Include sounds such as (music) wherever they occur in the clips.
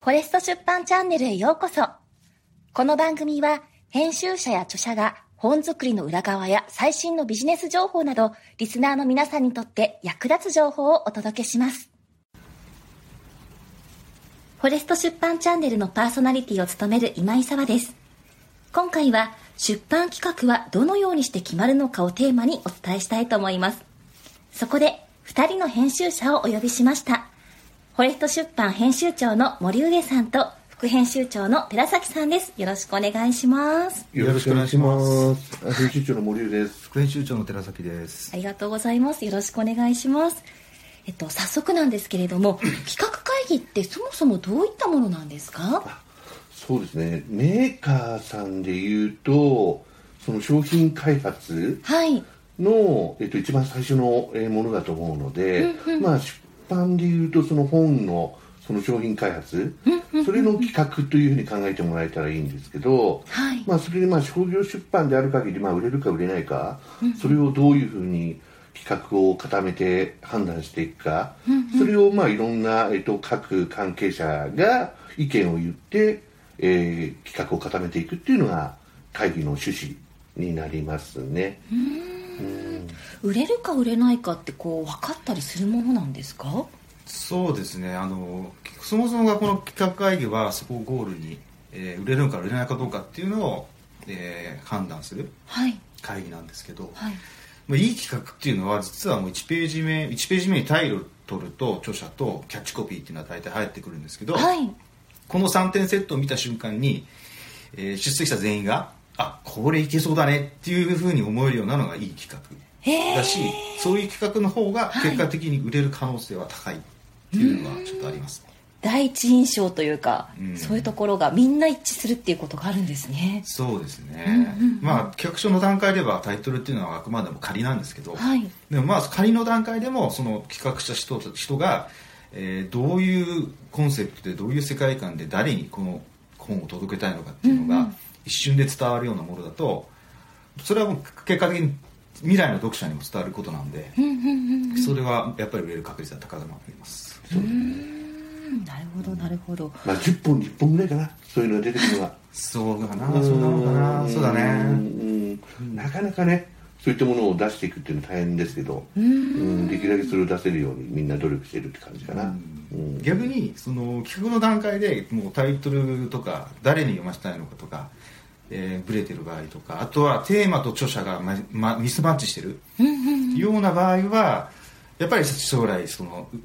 フォレスト出版チャンネルへようこそ。この番組は編集者や著者が本作りの裏側や最新のビジネス情報など、リスナーの皆さんにとって役立つ情報をお届けします。フォレスト出版チャンネルのパーソナリティを務める今井沢です。今回は出版企画はどのようにして決まるのかをテーマにお伝えしたいと思います。そこで2人の編集者をお呼びしました。フォレスト出版編集長の森上さんと副編集長の寺崎さんです。よろしくお願いします。よろしくお願いします。あ編集長の森生です。副編集長の寺崎ですあ。りがとうございます。よろしくお願いします。えっと、早速なんですけれども、(clears throat) 企画会議ってそもそもどういったものなんですか？そうですね。メーカーさんで言うと、その商品開発はい。の、えっと、一番最初のえーものだと思うので、まあ、出版で言うと、その本の、その商品開発、それの企画というふうに考えてもらえたらいいんですけど、はい。まあ、それでまあ商業出版である限り、まあ、売れるか売れないか、それをどういうふうに企画を固めて判断していくか、それをまあいろんな、えっと、各関係者が意見を言って、えー企画を固めていくっていうのが会議の趣旨になりますね。売れるか売れないかってこう分かったりするものなんですか？そうですね。あのそもそもがこの企画会議はそこをゴールに、えー売れるのか売れないかどうかっていうのを、えー判断するはい。会議なんですけど、はい。まあいい企画っていうのは実はもう1ページ目1ページ目にタイトルと著者とキャッチコピーっていうのは大体入ってくるんですけど、はい。この3点セットを見た瞬間に、えー出席者全員があこれいけそうだねっていうふうに思えるようなのがいい企画だしそういう企画の方が結果的に売れる可能性は高いっていうのがちょっとあります、第一印象というか、うん。そういうところがみんな一致するっていうことがあるんですね。そうですね、まあ企画書の段階ではタイトルっていうのはあくまでも仮なんですけど、はい。でもまあ仮の段階でもその企画した人人が、えーどういうコンセプトでどういう世界観で誰にこの本を届けたいのかっていうのが一瞬で伝わるようなものだとそれはもう結果的に未来の読者にも伝わることなんで、それはやっぱり売れる確率は高くなっています。うん。なるほど、なるほど。まあ、10本、20本ぐらいかな、そういうのが出てくるのが。そうかなそうなのかな。そうだうねん。なかなかねそういったものを出していくっていうのは大変ですけどうん。できるだけそれを出せるようにみんな努力してるって感じかな、うん。逆にその企画の段階でもうタイトルとか誰に読ませたいのかとか、えーブレてる場合とかあとはテーマと著者が、まま、ミスマッチしてるような場合はやっぱり将来そのう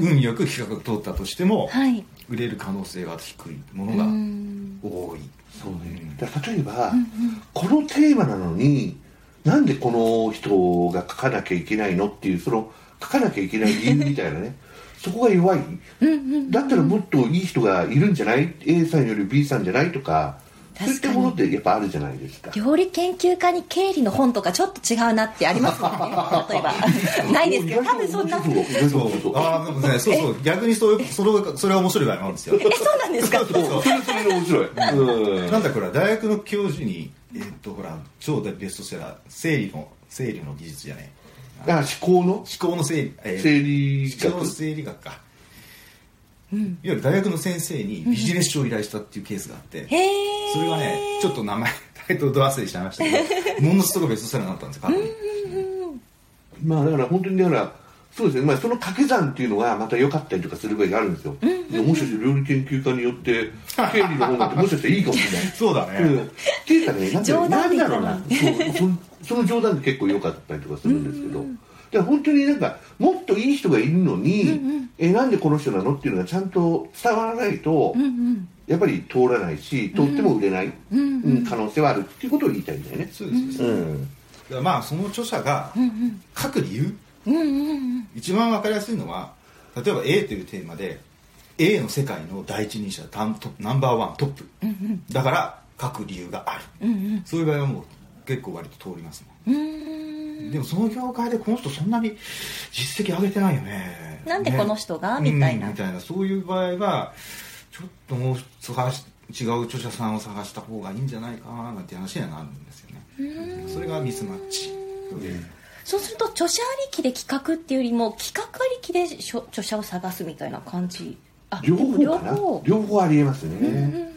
運よく企画が通ったとしても、(laughs) はい。売れる可能性は低いものが多い。そうね。例えば、このテーマなのになんでこの人が書かなきゃいけないのっていうその書かなきゃいけない理由みたいなね。(laughs) そこが弱い。だったらもっといい人がいるんじゃない？A さんより B さんじゃない？とかそういったものってやっぱあるじゃないですか。料理研究家に経理の本とかちょっと違うなってありますもんね。(laughs) 例えば。ないですけど、多分そんな。そうそうそうそうああでもね。そうそう。逆にそういうそれがそれが面白い場合もあるんですよ。え、そうなんですか？そうそれそれで面白い、うん。なんだこれは大学の教授にえっとほら超ベストセラー生理の生理の技術じゃねえ。あ思考の？思考の整理、えー生理思考の学整理学か、いわゆる大学の先生にビジネス書を依頼したっていうケースがあって、へえ。それがねちょっと名前 (laughs) タイトルど忘れしちゃいましたけど (laughs) ものすごくベストセラーになったんですよ過去にまあだから本当にだからそうですね、まあ、その掛け算っていうのがまた良かったりとかする場合があるんですよ、でもしかして料理研究家によって経理の方がもしかしたらいいかもしれない。(laughs) そうだね、うん。っていうかねなんだろうな。そうそその冗談で結構良かったりとかするんですけど、だから本当になんかもっといい人がいるのに、えなんでこの人なのっていうのがちゃんと伝わらないと、やっぱり通らないし通っても売れない、うん可能性はあるっていうことを言いたいんだよね。そうです、うん。まあその著者が書く理由、一番わかりやすいのは例えば A というテーマで A の世界の第一人者ダントナンバーワントップ、だから書く理由がある、そういう場合はもう結構割と通りますもんでもその業界でこの人そんなに実績上げてないよね。なんでこの人が？ね。みたいな。うんみたいな。そういう場合はちょっともう探し違う著者さんを探した方がいいんじゃないかななんて話にはなるんですよね。それがミスマッチ。そうすると著者ありきで企画っていうよりも企画ありきで著者を探すみたいな感じ。あ両方かな？両方？両方ありえますね、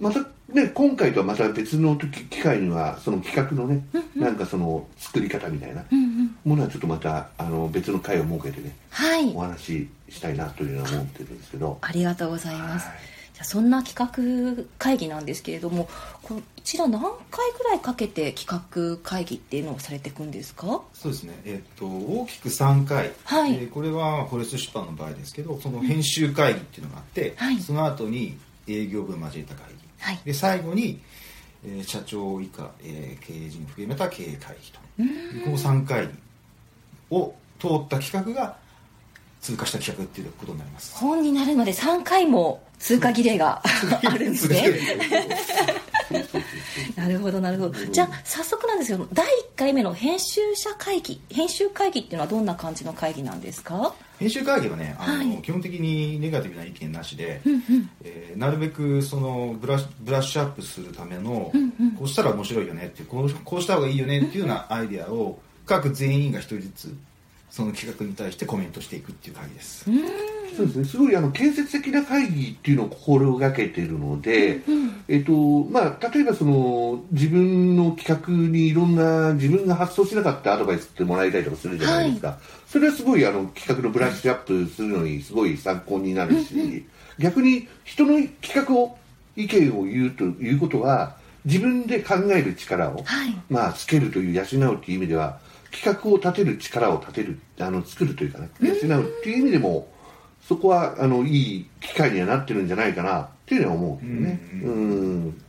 またね今回とはまた別の時機会にはその企画のね、なんかその作り方みたいなものはちょっとまたあの別の会を設けてねはい。お話ししたいなというのは思ってるんですけど。ありがとうございます、はい。じゃあそんな企画会議なんですけれどもこちら何回ぐらいかけて企画会議っていうのをされていくんですか？そうですね、えっと大きく3回、はい。えーこれはフォレスト出版の場合ですけどその編集会議っていうのがあって、はい。その後に営業部を交えた会議、はい。で最後に、えー社長以下、えー経営陣を含めた経営会議と。この3回を通った企画が通過した企画っていうことになります。本になるまで3回も通過儀礼があるんですね。なるほどなるほど。じゃあ早速なんですけど第1回目の編集者会議編集会議っていうのはどんな感じの会議なんですか？編集会議はねあの、はい。基本的にネガティブな意見なしで、えーなるべくそのブラッシュブラッシュアップするための、こうしたら面白いよねっていうこうこうした方がいいよねっていうようなアイデアを各全員が一人ずつその企画に対してコメントしていくっていう会議です、そうですね、すごいあの建設的な会議っていうのを心がけているので、えっとまあ、例えばその自分の企画にいろんな自分が発想しなかったアドバイスってもらいたりとかするじゃないですか、それはすごいあの企画のブラッシュアップするのにすごい参考になるし、逆に人の企画を意見を言うということは自分で考える力を、はい。まあ、つけるという養うという意味では企画を立てる力を立てるあの作るというかね養うっていう意味でもそこはあのいい機会にはなってるんじゃないかなっていうのは思うけどね。ううん。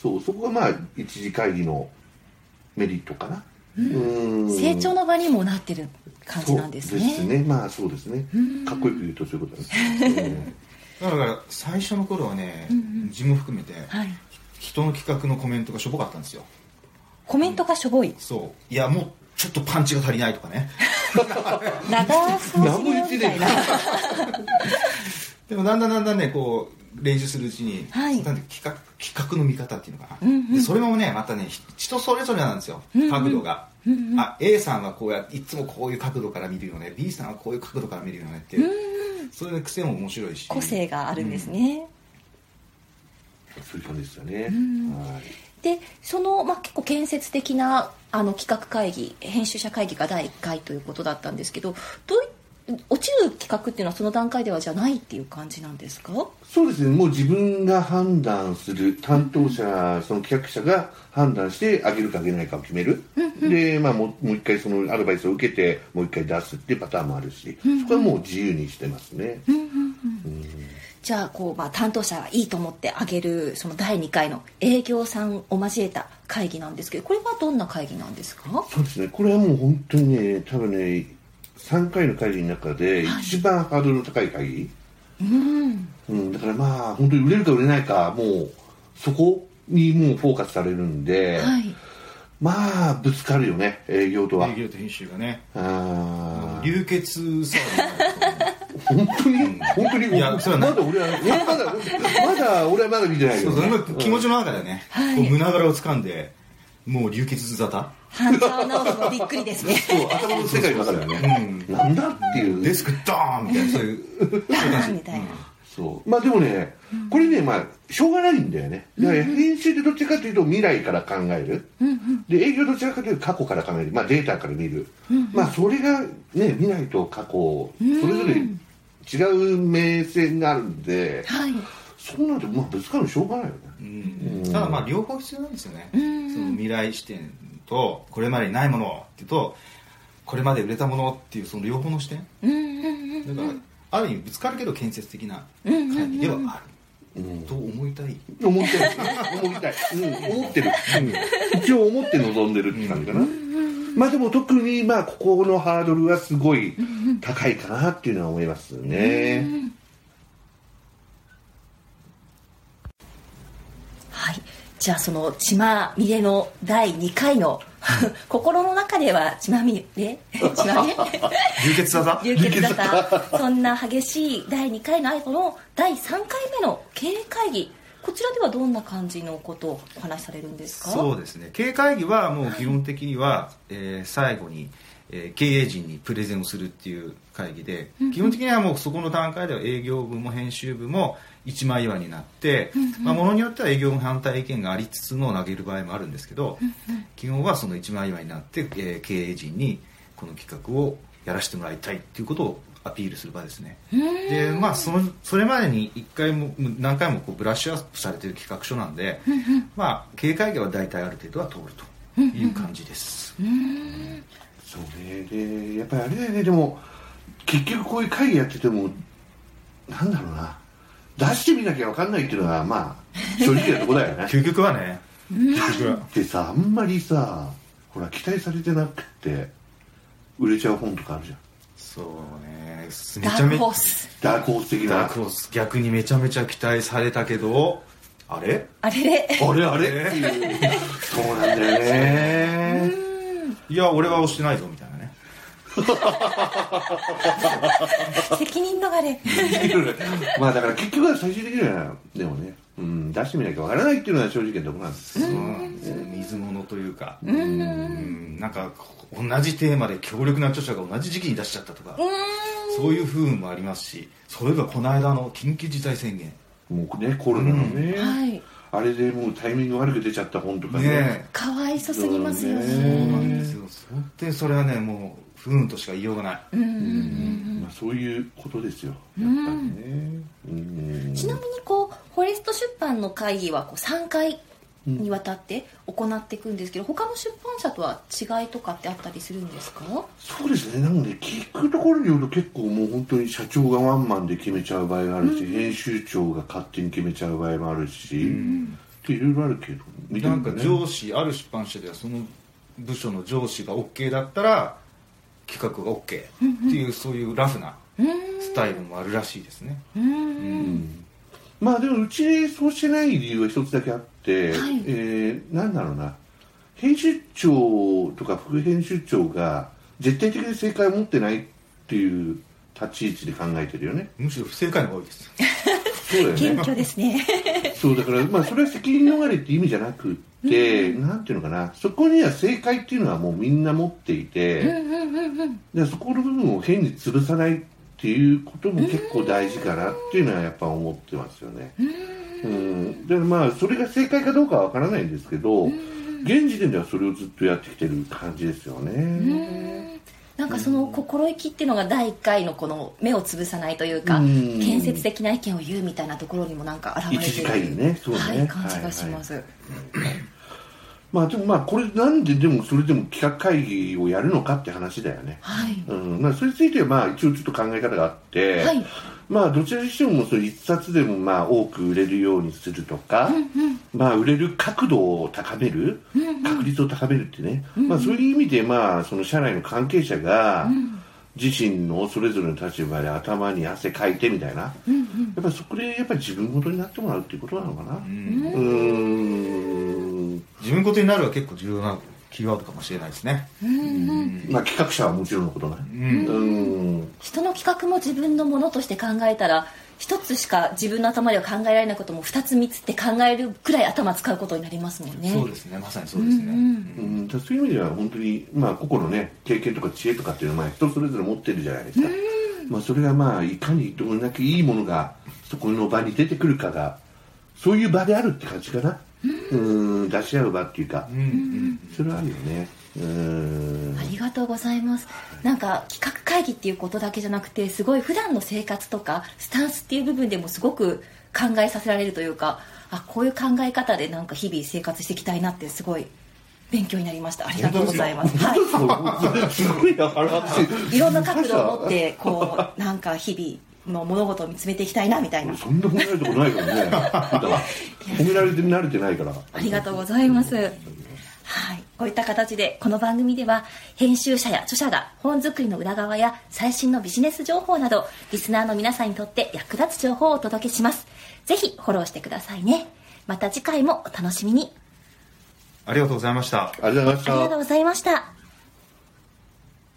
そうそこがまあ一次会議のメリットかな。うん。成長の場にもなってる感じなんですね。そうですね。まあそうですね。かっこよく言うとそういうことだね、だから最初の頃はね、自分も含めて、はい。人の企画のコメントがしょぼかったんですよ。コメントがしょぼい。そう。いやもうちょっとパンチが足りないとかね長そうすぎるみたいな。でもだんだんだんだんねこう練習するうちに、はい。なんて企画企画の見方っていうのかな、でそれもねまたねひ人それぞれなんですよ、角度が、あ A さんはこうやいつもこういう角度から見るよね。B さんはこういう角度から見るよねっていう、そういう癖も面白いし。個性があるんですね、そういう感じですよね、はいでその、まあ、結構建設的なあの企画会議編集者会議が第1回ということだったんですけどどうい落ちる企画っていうのはその段階ではじゃないっていう感じなんですか？そうですね、もう自分が判断する、担当者、その企画者が判断して、あげるかあげないかを決める、で、まあ、もうもう一回そのアドバイスを受けて、もう一回出すっていうパターンもあるし、そこはもう自由にしてますね。じゃあこう、まあ、担当者がいいと思ってあげるその第2回の営業さんを交えた会議なんですけどこれはどんな会議なんですか？そうですね、これはもう本当にね、多分ね、3回の会議の中で一番ハードルの高い会議、うん。だからまあ、本当に売れるか売れないか、もうそこにもうフォーカスされるんで、はい。まあ、ぶつかるよね、営業とは。営業と編集がね。あー。流血騒ぎになる本当に、本当に、いやそれはまだ俺は、俺まだ、まだ、俺はまだ見てないよ、そうそう。今気持ちの中でね、こう胸ぐらを掴んでもう流血沙汰？半沢直樹もびっくりですね。そう、頭の世界の中ではね、なんだっていう。デスクドーンみたいなそういう (laughs) そういう感じ。みたいな。そう。まあでもね、これね、まあ、しょうがないんだよね。だから編集でどっちかというと未来から考える。で、営業どちらかというと過去から考える。まあデータから見る。まあそれがね、未来と過去、それぞれ違う目線があるんで、はい。そうなると、まあぶつかるのしょうがないよね。うん。ただまあ両方必要なんですよね、その未来視点とこれまでにないものっていうとこれまで売れたものっていうその両方の視点。うんうんうんだからある意味ぶつかるけど建設的な会議ではある、と思いたい。思いたい。思いたい。(laughs) うん、思ってる。うん、一応思って望んでるって感じかな。まあでも特にまあここのハードルはすごい高いかなっていうのは思いますね。はい。じゃあその血まみれの第2回の心の中では血まみれ？(laughs) 血まみれ？流血沙汰？流血だったそんな激しい第2回の後の第3回目の経営会議。こちらではどんな感じのことをお話しされるんですか？そうですね。経営会議はもう基本的には、えー最後に、えー経営陣にプレゼンをするっていう会議で、基本的にはもうそこの段階では営業部も編集部も一枚岩になって、まあ、ものによっては営業部反対意見がありつつの投げる場合もあるんですけど、基本はその一枚岩になって、えー経営陣にこの企画をやらせてもらいたいっていうことをアピールする場ですね。でまあそのそれまでに一回も何回もこうブラッシュアップされてる企画書なんで、まあ経営会議は大体ある程度は通るという感じです。そうねでやっぱりあれだよね。でも結局こういう会議やっててもなんだろうな。出してみなきゃ分かんないっていうのがまあ正直なとこだよね。(laughs) 究極はね、究極は。でさあんまりさほら期待されてなくて売れちゃう本とかあるじゃん。そうね。めダークちゃ。めちゃホース。ダークホース的な。ダークホース。逆にめちゃめちゃ期待されたけどあれ？あれ？れあれ？あれ？っていう。そうなんだよね (laughs) いや俺は押してないぞみたいなね。責任逃れ。(laughs) まあだから結局は最終的にはでもね、うん、出してみなきゃ分からないっていうのが正直なところなんですそうなん。ですよ水物というか。うん。なんか同じテーマで強力な著者が同じ時期に出しちゃったとか。そういう不運もありますしそういえばこの間の緊急事態宣言。もうねコロナのね、はいあれでもうタイミング悪く出ちゃった本とかね。ねかわいそすぎますよそうそうねなんですよ。本当にそれはねもう不運としか言いようがない。まあ、そういうことですよ。やっぱりね。うん。ちなみにこうフォレスト出版の会議はこう3回にわたって行っていくんですけど、他の出版社とは違いとかってあったりするんですか？そうですね。なんで聞くところによると結構もう本当に社長がワンマンで決めちゃう場合があるし、編集長が勝手に決めちゃう場合もあるし、っていろいろあるけどみたいなんかね上司ある出版社ではその部署の上司が OK だったら企画が OK っていうそういうラフなスタイルもあるらしいですね。まあでもうちでそうしてない理由は一つだけあって、はい。えーなんだろうな。編集長とか副編集長が絶対的に正解を持ってないっていう立ち位置で考えてるよね。むしろ不正解の方が多いです。そうだよね。謙虚ですね。そうだからまあそれは責任逃れって意味じゃなくって、なんていうのかな。そこには正解っていうのはもうみんな持っていて、でそこの部分を変に潰さないっていうことも結構大事かなっていうのはやっぱ思ってますよね。うん、でまあそれが正解かどうかはわからないんですけど、現時点ではそれをずっとやってきてる感じですよね。なんかその心意気っていうのが第1回のこの目を潰さないというかうん。建設的な意見を言うみたいなところにもなんか現れて一次会議ね。そうね。はい、感じがします、まあでもまあこれなんででもそれでも企画会議をやるのかって話だよね。はい。うん。まあ、それについてはまあ一応ちょっと考え方があって、はい。まあどちらにしてもその一冊でもまあ多く売れるようにするとか、まあ売れる角度を高める、確率を高めるってね、まあそういう意味でまあその社内の関係者が自身のそれぞれの立場で頭に汗かいてみたいな、やっぱりそこでやっぱり自分ごとになってもらうっていうことなのかな。うーん自分ことになるは結構重要なキーワードかもしれないですね。まあ企画者はもちろんのことね。うん。人の企画も自分のものとして考えたら一つしか自分の頭では考えられないことも二つ三つって考えるくらい頭使うことになりますもんね。そうですね。まさにそうですね、うん、そういう意味では本当に、まあ、個々のね経験とか知恵とかっていうのはまあ人それぞれ持ってるじゃないですか、まあ、それがまあいかにどれだけいいものがそこの場に出てくるかがそういう場であるって感じかなうん出し合う場っていうか、うんうんそれはあるよね。うん。ありがとうございます。なんか企画会議っていうことだけじゃなくてすごい普段の生活とかスタンスっていう部分でもすごく考えさせられるというかあこういう考え方でなんか日々生活していきたいなってすごい勉強になりました。ありがとうございます。は (laughs) い。すごい話いろんな角度を持ってこうなんか日々の物事を見つめていきたいなみたいなそんな褒められたこないからね褒められて慣れてないからありがとうございます。はい。こういった形で、この番組では、編集者や著者が本作りの裏側や最新のビジネス情報など、リスナーの皆さんにとって役立つ情報をお届けします。ぜひ、フォローしてくださいね。また次回もお楽しみに。ありがとうございましたありがとうございました。